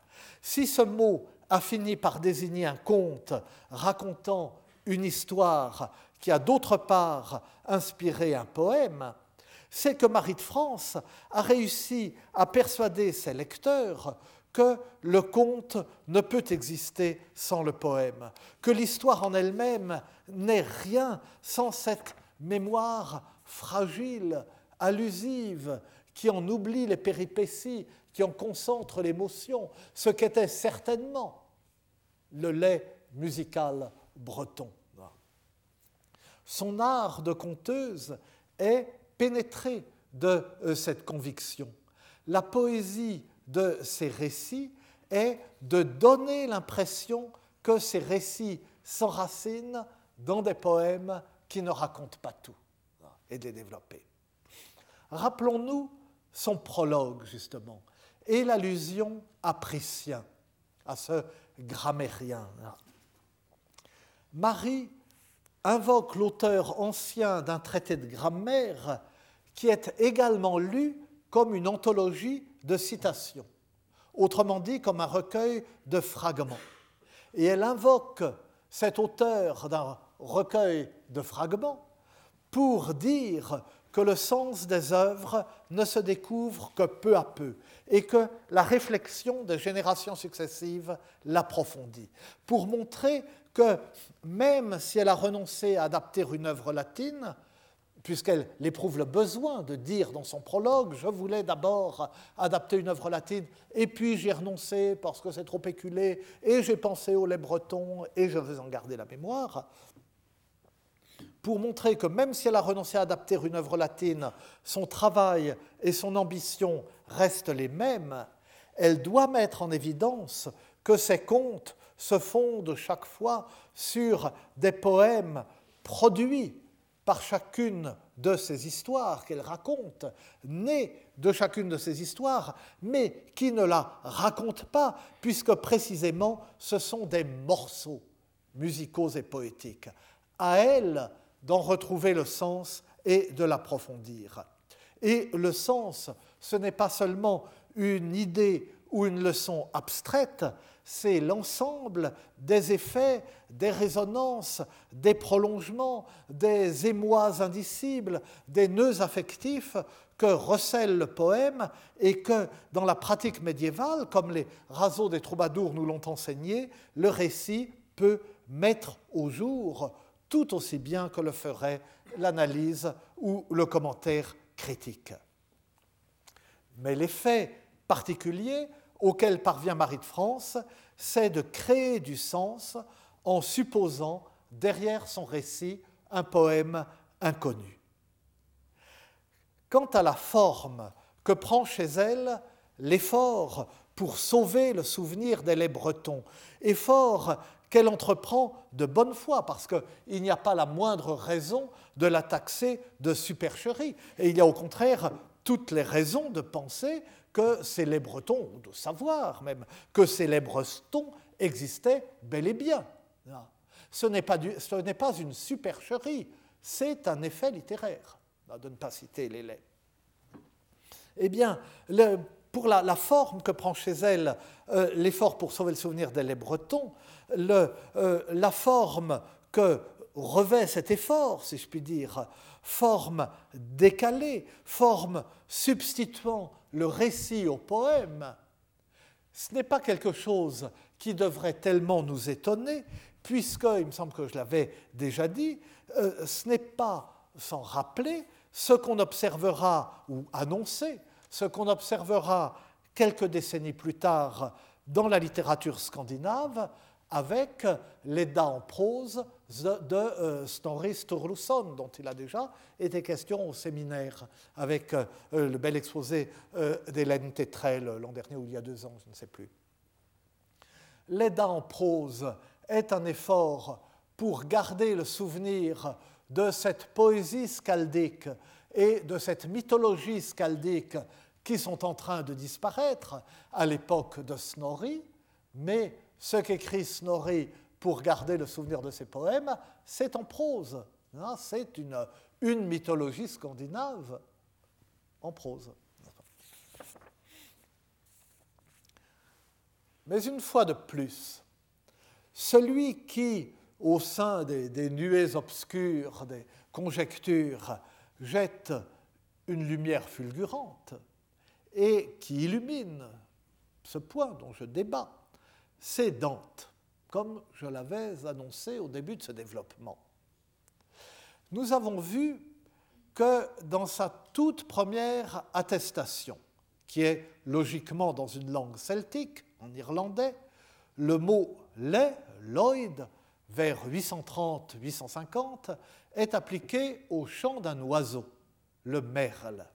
Si ce mot a fini par désigner un conte racontant une histoire qui a d'autre part inspiré un poème, c'est que Marie de France a réussi à persuader ses lecteurs que le conte ne peut exister sans le poème, que l'histoire en elle-même n'est rien sans cette mémoire fragile, allusive, qui en oublie les péripéties, qui en concentre l'émotion, ce qu'était certainement le lait musical breton. Son art de conteuse est pénétré de euh, cette conviction. La poésie de ces récits est de donner l'impression que ces récits s'enracinent dans des poèmes qui ne racontent pas tout et de les développer. Rappelons-nous son prologue, justement, et l'allusion à Priscien, à ce grammairien. Marie invoque l'auteur ancien d'un traité de grammaire qui est également lu comme une anthologie de citations, autrement dit comme un recueil de fragments. Et elle invoque cet auteur d'un recueil de fragments pour dire que le sens des œuvres ne se découvre que peu à peu et que la réflexion des générations successives l'approfondit, pour montrer que même si elle a renoncé à adapter une œuvre latine, puisqu'elle éprouve le besoin de dire dans son prologue, je voulais d'abord adapter une œuvre latine, et puis j'ai renoncé parce que c'est trop éculé, et j'ai pensé au lait breton, et je vais en garder la mémoire, pour montrer que même si elle a renoncé à adapter une œuvre latine, son travail et son ambition restent les mêmes, elle doit mettre en évidence que ses contes se fondent chaque fois sur des poèmes produits par chacune de ces histoires qu'elle raconte, nés de chacune de ces histoires, mais qui ne la racontent pas, puisque précisément ce sont des morceaux musicaux et poétiques. À elle d'en retrouver le sens et de l'approfondir. Et le sens, ce n'est pas seulement une idée ou une leçon abstraite, c'est l'ensemble des effets, des résonances, des prolongements, des émois indicibles, des nœuds affectifs que recèle le poème et que dans la pratique médiévale, comme les raseaux des troubadours nous l'ont enseigné, le récit peut mettre au jour tout aussi bien que le ferait l'analyse ou le commentaire critique. Mais l'effet particulier auquel parvient Marie de France, c'est de créer du sens en supposant derrière son récit un poème inconnu. Quant à la forme que prend chez elle l'effort pour sauver le souvenir des bretons, effort qu'elle entreprend de bonne foi, parce qu'il n'y a pas la moindre raison de la taxer de supercherie. Et il y a au contraire toutes les raisons de penser que ces Bretons, ou de savoir même, que ces Bretons existaient bel et bien. Ce n'est pas, pas, une supercherie, c'est un effet littéraire, de ne pas citer les laits. Eh bien, pour la, forme que prend chez elle euh, l'effort pour sauver le souvenir des Bretons, euh, la forme que revêt cet effort, si je puis dire, forme décalée, forme substituant le récit au poème, ce n'est pas quelque chose qui devrait tellement nous étonner, puisque, il me semble que je l'avais déjà dit, euh, ce n'est pas sans rappeler ce qu'on observera, ou annoncer, ce qu'on observera quelques décennies plus tard dans la littérature scandinave, avec l'Edda en prose de euh, Snorri Sturluson, dont il a déjà été question au séminaire, avec euh, le bel exposé euh, d'Hélène Tétrel l'an dernier ou il y a deux ans, je ne sais plus. L'Edda en prose est un effort pour garder le souvenir de cette poésie scaldique et de cette mythologie scaldique qui sont en train de disparaître à l'époque de Snorri, mais ce qu'écrit Snorri pour garder le souvenir de ses poèmes, c'est en prose. Hein, c'est une, mythologie scandinave en prose. Mais une fois de plus, celui qui, au sein des, des, nuées obscures, des conjectures, jette une lumière fulgurante et qui illumine ce point dont je débat, c'est Dante, comme je l'avais annoncé au début de ce développement. Nous avons vu que dans sa toute première attestation, qui est logiquement dans une langue celtique, en irlandais, le mot lait, Lloyd, vers 830-850, est appliqué au chant d'un oiseau, le merle.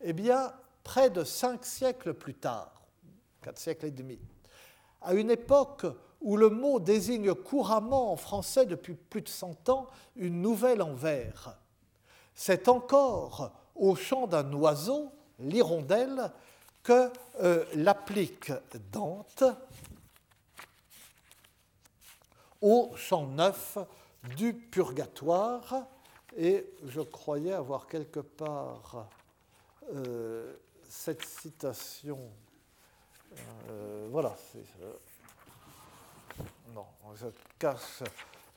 Eh bien, près de cinq siècles plus tard, quatre siècles et demi, à une époque où le mot désigne couramment en français depuis plus de cent ans une nouvelle en vers. C'est encore au chant d'un oiseau, l'hirondelle, que euh, l'applique Dante au chant neuf du purgatoire. Et je croyais avoir quelque part euh, cette citation euh, voilà. Euh, non, je cache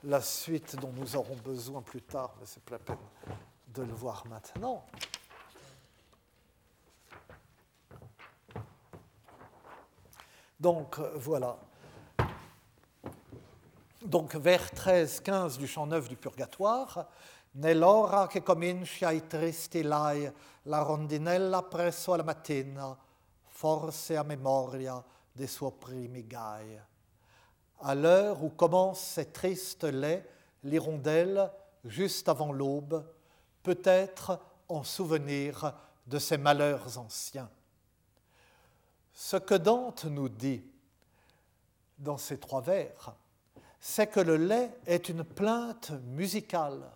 la suite dont nous aurons besoin plus tard, mais c'est pas la peine de le voir maintenant. Donc voilà. Donc vers 13-15 du chant neuf du Purgatoire, Nell'ora che comincia i tristi lai, la rondinella presso la mattina, force à mémoria des suoi. À l'heure où commence ces tristes laits, l'hirondelle, juste avant l'aube, peut-être en souvenir de ses malheurs anciens. Ce que Dante nous dit dans ces trois vers, c'est que le lait est une plainte musicale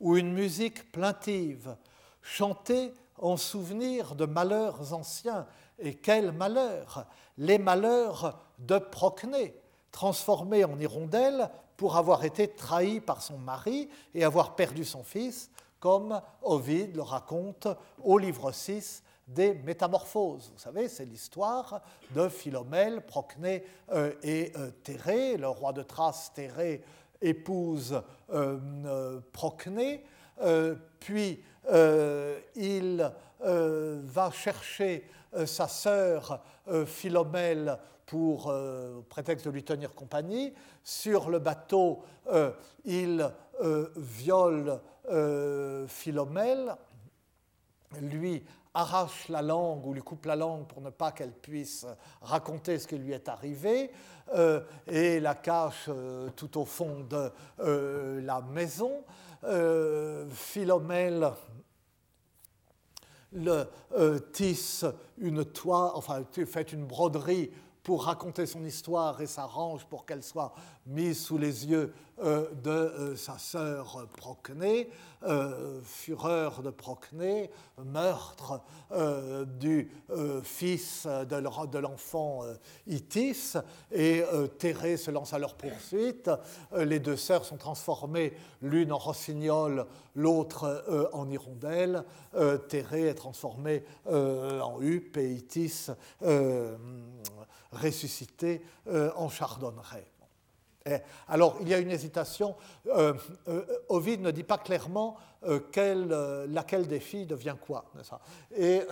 ou une musique plaintive, chantée en souvenir de malheurs anciens et quel malheur Les malheurs de Procné, transformé en hirondelle pour avoir été trahi par son mari et avoir perdu son fils, comme Ovide le raconte au livre 6 des Métamorphoses. Vous savez, c'est l'histoire de Philomèle, Procné euh, et euh. Le roi de Thrace, Thérée, épouse euh, Procné. puis il va chercher sa sœur Philomèle pour au prétexte de lui tenir compagnie. Sur le bateau, il viole Philomèle, lui arrache la langue ou lui coupe la langue pour ne pas qu'elle puisse raconter ce qui lui est arrivé euh, et la cache euh, tout au fond de euh, la maison. Philomèle le, tisse une toile, enfin fait une broderie pour raconter son histoire et s'arrange pour qu'elle soit mise sous les yeux euh, de euh, sa sœur Procné, euh, fureur de Procné, meurtre du fils de l'enfant Itis, et Thérée se lance à leur poursuite. les deux sœurs sont transformées, l'une en rossignol, l'autre en hirondelle. Thérée est transformée en huppe et Itis ressuscité euh, en chardonneret. Alors, il y a une hésitation. Euh, euh, Ovid ne dit pas clairement laquelle des filles devient quoi. Et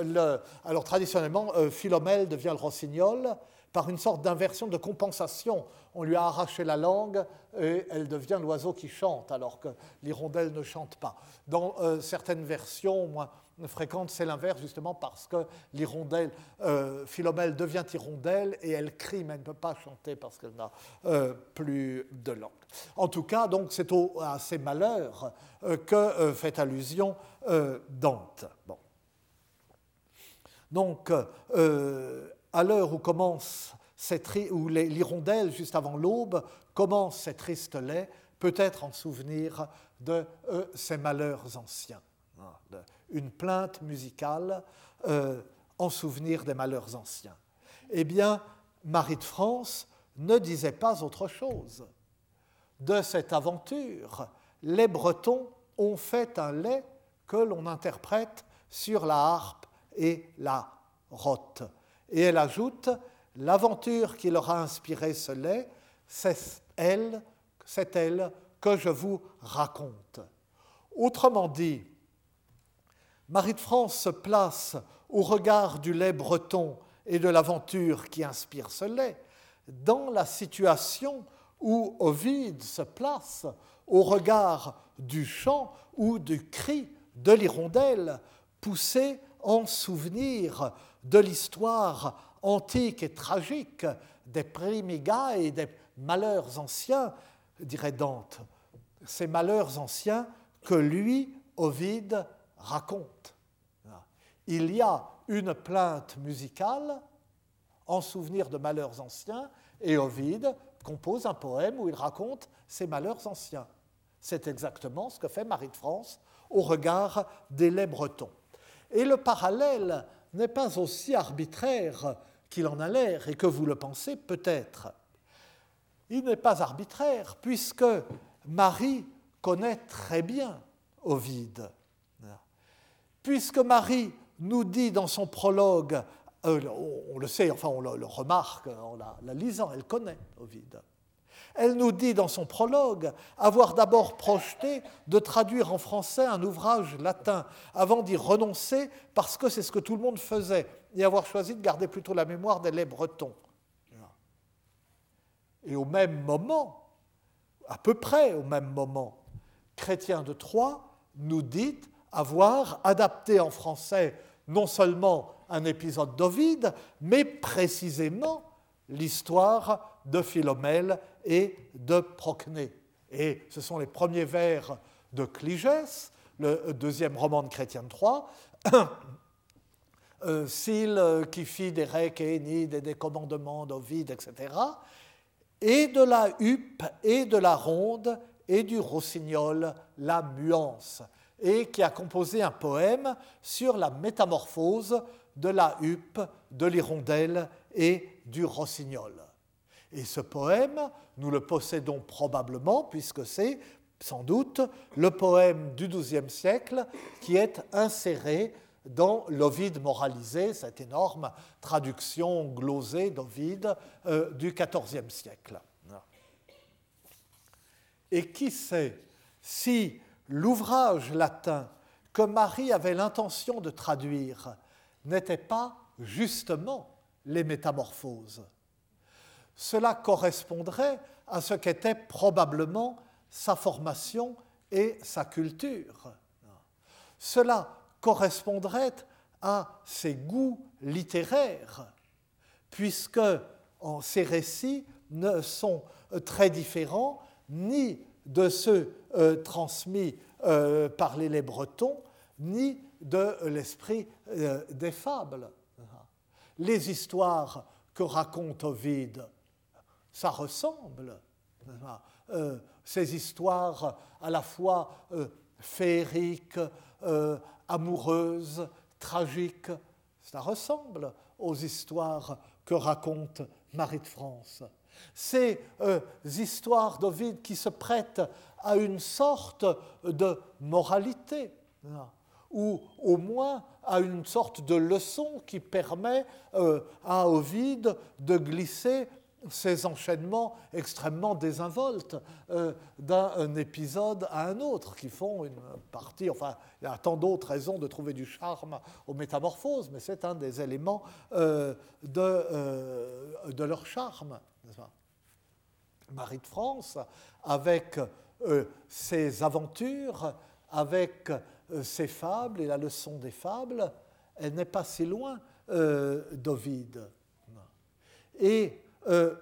alors, traditionnellement, Philomèle devient le rossignol par une sorte d'inversion de compensation. On lui a arraché la langue et elle devient l'oiseau qui chante, alors que l'hirondelle ne chante pas. Dans certaines versions, moi, fréquente, c'est l'inverse, justement parce que l'hirondelle, euh, Philomèle devient hirondelle et elle crie, mais elle ne peut pas chanter parce qu'elle n'a euh, plus de langue. En tout cas, donc, c'est à ces malheurs euh, que fait allusion Dante. Donc, à l'heure où commence où l'hirondelle, juste avant l'aube, commence ces tristes laits, peut-être en souvenir de ces malheurs anciens une plainte musicale euh, en souvenir des malheurs anciens. Eh bien, Marie de France ne disait pas autre chose. De cette aventure, les Bretons ont fait un lait que l'on interprète sur la harpe et la rote. Et elle ajoute, l'aventure qui leur a inspiré ce lait, c'est elle, c'est elle que je vous raconte. Autrement dit, Marie de France se place au regard du lait breton et de l'aventure qui inspire ce lait, dans la situation où Ovide se place au regard du chant ou du cri de l'hirondelle, poussé en souvenir de l'histoire antique et tragique des primigas et des malheurs anciens, dirait Dante, ces malheurs anciens que lui, Ovide, Il y a une plainte musicale en souvenir de malheurs anciens, et Ovide compose un poème où il raconte ces malheurs anciens. C'est exactement ce que fait Marie de France au regard des laits bretons. Et le parallèle n'est pas aussi arbitraire qu'il en a l'air et que vous le pensez peut-être. Il n'est pas arbitraire puisque Marie connaît très bien Ovide puisque Marie nous dit dans son prologue, euh, on, le sait, enfin on le, remarque en la, lisant, elle connaît Ovide. Elle nous dit dans son prologue avoir d'abord projeté de traduire en français un ouvrage latin avant d'y renoncer parce que c'est ce que tout le monde faisait et avoir choisi de garder plutôt la mémoire des laits bretons. Et au même moment, à peu près au même moment, Chrétien de Troyes nous dit avoir adapté en français non seulement un épisode d'Ovide, mais précisément l'histoire de Philomèle et de Procné. Et ce sont les premiers vers de Cligès, le deuxième roman de Chrétien III, euh, S'il qui fit des recs et et des commandements d'Ovide, etc., et de la huppe et de la ronde et du rossignol, la muance et qui a composé un poème sur la métamorphose de la huppe, de l'hirondelle et du rossignol. Et ce poème, nous le possédons probablement, puisque c'est sans doute le poème du XIIe siècle qui est inséré dans l'Ovide moralisé, cette énorme traduction glosée d'Ovide euh, du XIVe siècle. Et qui sait si l'ouvrage latin que Marie avait l'intention de traduire n'était pas justement les métamorphoses. Cela correspondrait à ce qu'était probablement sa formation et sa culture. Cela correspondrait à ses goûts littéraires, puisque ces récits ne sont très différents ni de ceux euh, transmis euh, par les bretons, ni de l'esprit euh, des fables. Les histoires que raconte Ovide, ça ressemble. ces histoires à la fois féeriques, amoureuses, tragiques, ça ressemble aux histoires que raconte Marie de France. Ces euh, histoires d'Ovide qui se prêtent à une sorte de moralité, ou au moins à une sorte de leçon qui permet euh, à Ovide de glisser ces enchaînements extrêmement désinvoltes euh, d'un épisode à un autre, qui font une partie, enfin, il y a tant d'autres raisons de trouver du charme aux métamorphoses, mais c'est un des éléments euh, de, euh, de, leur charme. Marie de France, avec ses aventures, avec ses fables et la leçon des fables, elle n'est pas si loin d'Ovide. Et euh,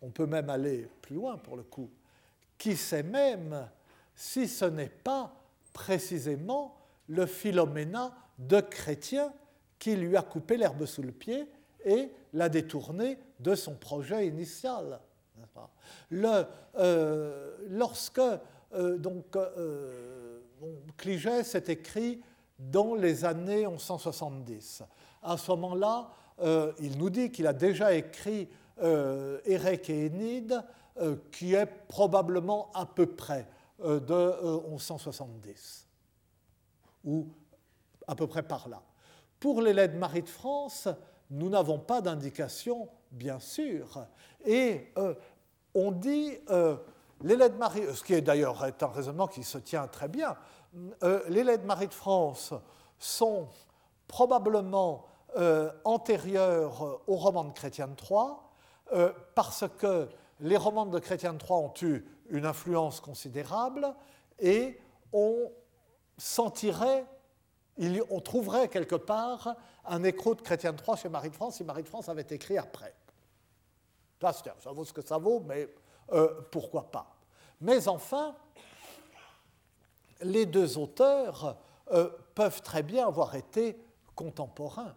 on peut même aller plus loin pour le coup. Qui sait même si ce n'est pas précisément le Philoména de chrétien qui lui a coupé l'herbe sous le pied et l'a détourné de son projet initial. Euh, lorsque euh, donc, Cligès est écrit dans les années 1170, à ce moment-là, euh, il nous dit qu'il a déjà écrit euh, Érec et Énide, euh, qui est probablement à peu près de 1170, ou à peu près par là. Pour de Marie de France, nous n'avons pas d'indication, bien sûr, et on dit les de Marie, ce qui est d'ailleurs un raisonnement qui se tient très bien, de Marie de France sont probablement euh, antérieure au roman de Chrétien de Troyes, euh, parce que les romans de Chrétien de Troyes ont eu une influence considérable et on sentirait, on trouverait quelque part un écho de Chrétien de Troyes chez Marie de France si Marie de France avait écrit après. Ça vaut ce que ça vaut, mais euh, pourquoi pas Mais enfin, les deux auteurs peuvent très bien avoir été contemporains.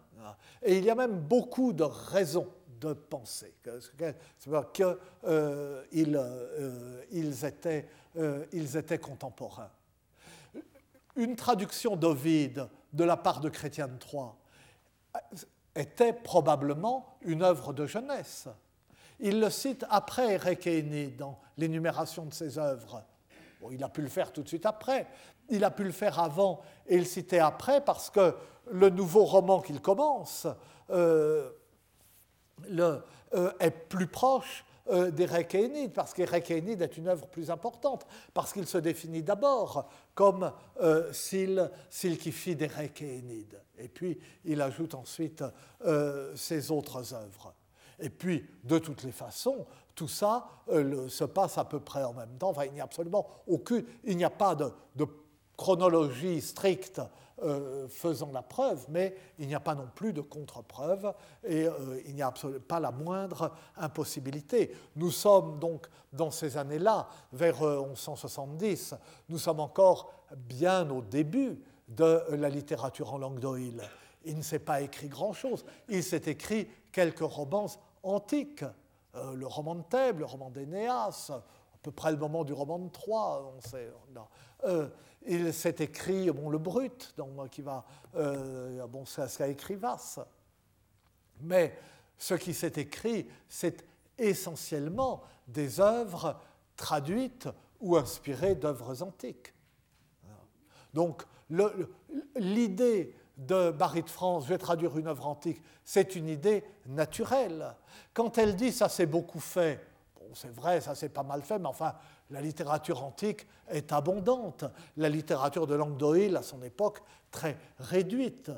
Et il y a même beaucoup de raisons de penser qu'ils euh, euh, ils étaient, euh, étaient contemporains. Une traduction d'Ovide de la part de Chrétien de Troyes était probablement une œuvre de jeunesse. Il le cite après Erékéné dans l'énumération de ses œuvres. Il a pu le faire tout de suite après, il a pu le faire avant et le citer après parce que le nouveau roman qu'il commence euh, euh, est plus proche euh, Énide, parce Énide est une œuvre plus importante, parce qu'il se définit d'abord comme euh, s'il qui fit Énide. Et puis il ajoute ensuite ses autres œuvres. Et puis, de toutes les façons, tout ça se passe à peu près en même temps. Enfin, il n'y a absolument aucune, il n'y a pas de chronologie stricte euh, faisant la preuve, mais il n'y a pas non plus de contre-preuve et euh, il n'y a pas la moindre impossibilité. Nous sommes donc dans ces années-là, vers 1170, euh, nous sommes encore bien au début de la littérature en langue d'Oïl. Il ne s'est pas écrit grand-chose. Il s'est écrit quelques romans antiques. le roman de Thèbes, le roman d'Énéas, à peu près le moment du roman de Troie. On sait, il s'est écrit bon, le brut, donc, qui va, euh, bon, c'est ce qu'a écrit Vasse. Mais ce qui s'est écrit, c'est essentiellement des œuvres traduites ou inspirées d'œuvres antiques. Donc l'idée de Marie de France, je vais traduire une œuvre antique, c'est une idée naturelle. Quand elle dit ça s'est beaucoup fait, bon, c'est vrai, ça s'est pas mal fait, mais enfin, La littérature antique est abondante. La littérature de langue d'Oïl, à son époque, très réduite.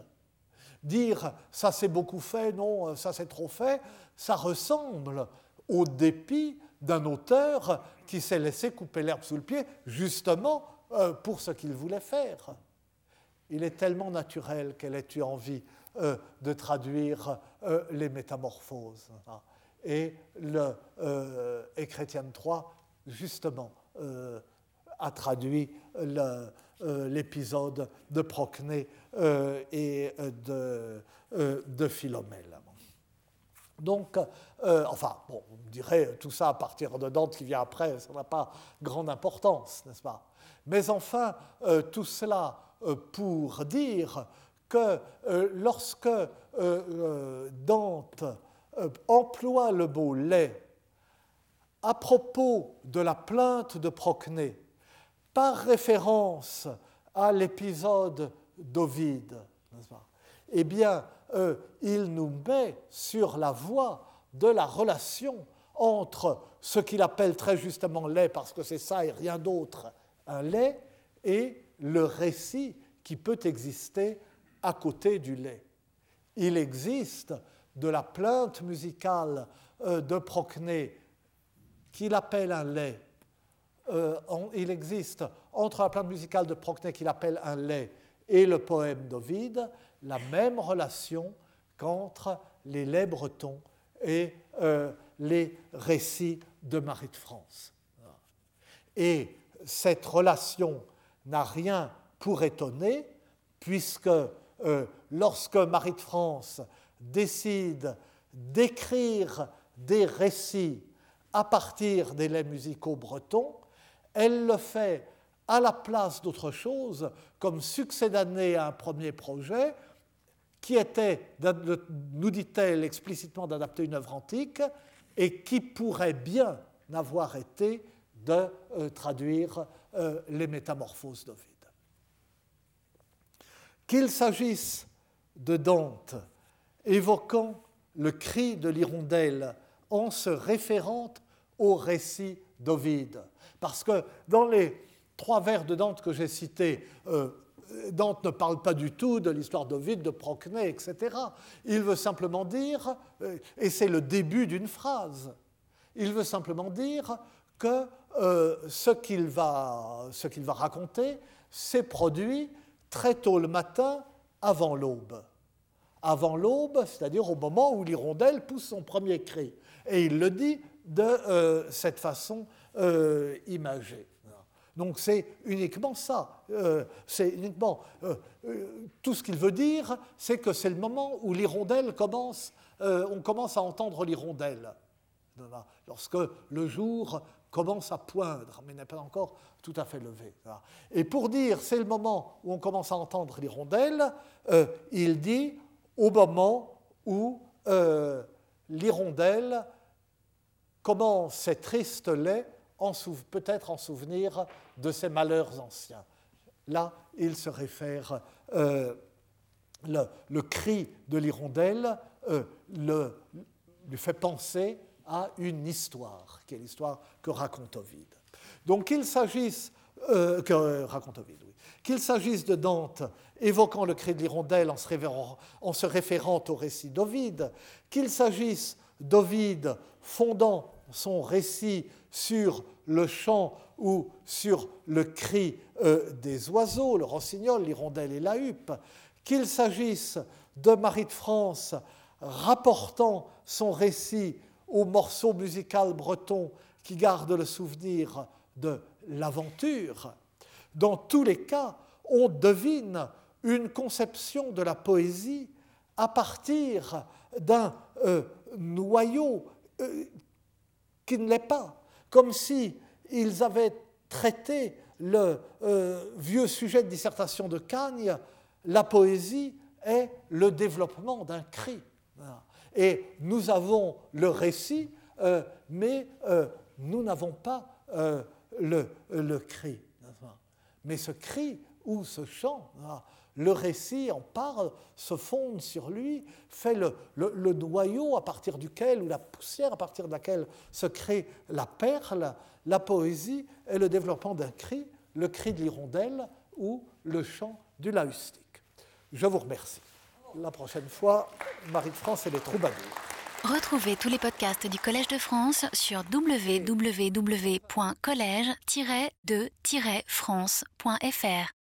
Dire ça c'est beaucoup fait, non, ça c'est trop fait, ça ressemble au dépit d'un auteur qui s'est laissé couper l'herbe sous le pied, justement euh, pour ce qu'il voulait faire. Il est tellement naturel qu'elle ait eu envie euh, de traduire euh, les métamorphoses. Et, le, et Chrétienne III, justement, a traduit l'épisode de Procné et de, Philomèle. Donc, euh, enfin, bon, me direz, tout ça à partir de Dante qui vient après, ça n'a pas grande importance, n'est-ce pas? Mais enfin, euh, tout cela euh, pour dire que lorsque Dante emploie le mot lait à propos de la plainte de Procné, par référence à l'épisode d'Ovide, eh bien, euh, il nous met sur la voie de la relation entre ce qu'il appelle très justement lait, parce que c'est ça et rien d'autre, un lait, et le récit qui peut exister à côté du lait. Il existe de la plainte musicale euh, de Procné qu'il appelle un lait. Euh, il existe entre la plainte musicale de Procné qu'il appelle un lait et le poème d'Ovide la même relation qu'entre les laits bretons et euh, les récits de Marie de France. Et cette relation n'a rien pour étonner, puisque euh, lorsque Marie de France décide d'écrire des récits à partir des laits musicaux bretons, elle le fait à la place d'autre chose, comme succédané à un premier projet, qui était, nous dit-elle explicitement, d'adapter une œuvre antique et qui pourrait bien n'avoir été de euh, traduire euh, les métamorphoses d'Ovide. Qu'il s'agisse de Dante évoquant le cri de l'hirondelle en se référant au récit d'Ovide, parce que dans les trois vers de Dante que j'ai cités, euh, Dante ne parle pas du tout de l'histoire d'Ovide, de Procné, etc. Il veut simplement dire, euh, et c'est le début d'une phrase, il veut simplement dire que euh, ce qu'il va, va, raconter s'est produit très tôt le matin avant l'aube. Avant l'aube, c'est-à-dire au moment où l'hirondelle pousse son premier cri. Et il le dit de euh, cette façon imagée. Donc c'est uniquement ça. Euh, c'est uniquement euh, euh, tout ce qu'il veut dire, c'est que c'est le moment où l'hirondelle commence, on commence à entendre l'hirondelle. Lorsque le jour commence à poindre, mais n'est pas encore tout à fait levé. Et pour dire c'est le moment où on commence à entendre l'hirondelle, il dit au moment où l'hirondelle commence ses tristes laits peut-être en souvenir de ses malheurs anciens. Là, il se réfère, euh, le, cri de l'hirondelle euh, lui fait penser à une histoire, qui est l'histoire que raconte Ovide. Donc qu'il s'agisse, euh. Qu'il s'agisse de Dante évoquant le cri de l'hirondelle en se référant, en se référant au récit d'Ovide, qu'il s'agisse d'Ovide fondant son récit sur le chant ou sur le cri euh, des oiseaux, le rossignol, l'hirondelle et la huppe, qu'il s'agisse de Marie de France rapportant son récit au morceau musical breton qui garde le souvenir de l'aventure. Dans tous les cas, on devine une conception de la poésie à partir d'un euh, noyau euh, qui ne l'est pas comme si ils avaient traité le euh, vieux sujet de dissertation de Cagne, la poésie est le développement d'un cri. Et nous avons le récit, euh, mais euh, nous n'avons pas le, le, cri. Mais ce cri ou ce chant, le récit en parle, se fonde sur lui, fait le, noyau à partir duquel, ou la poussière à partir de laquelle se crée la perle, la poésie et le développement d'un cri, le cri de l'hirondelle ou le chant du laustique. Je vous remercie. La prochaine fois, Marie de France et les troubadours. Retrouvez tous les podcasts du Collège de France sur www.collège-de-france.fr.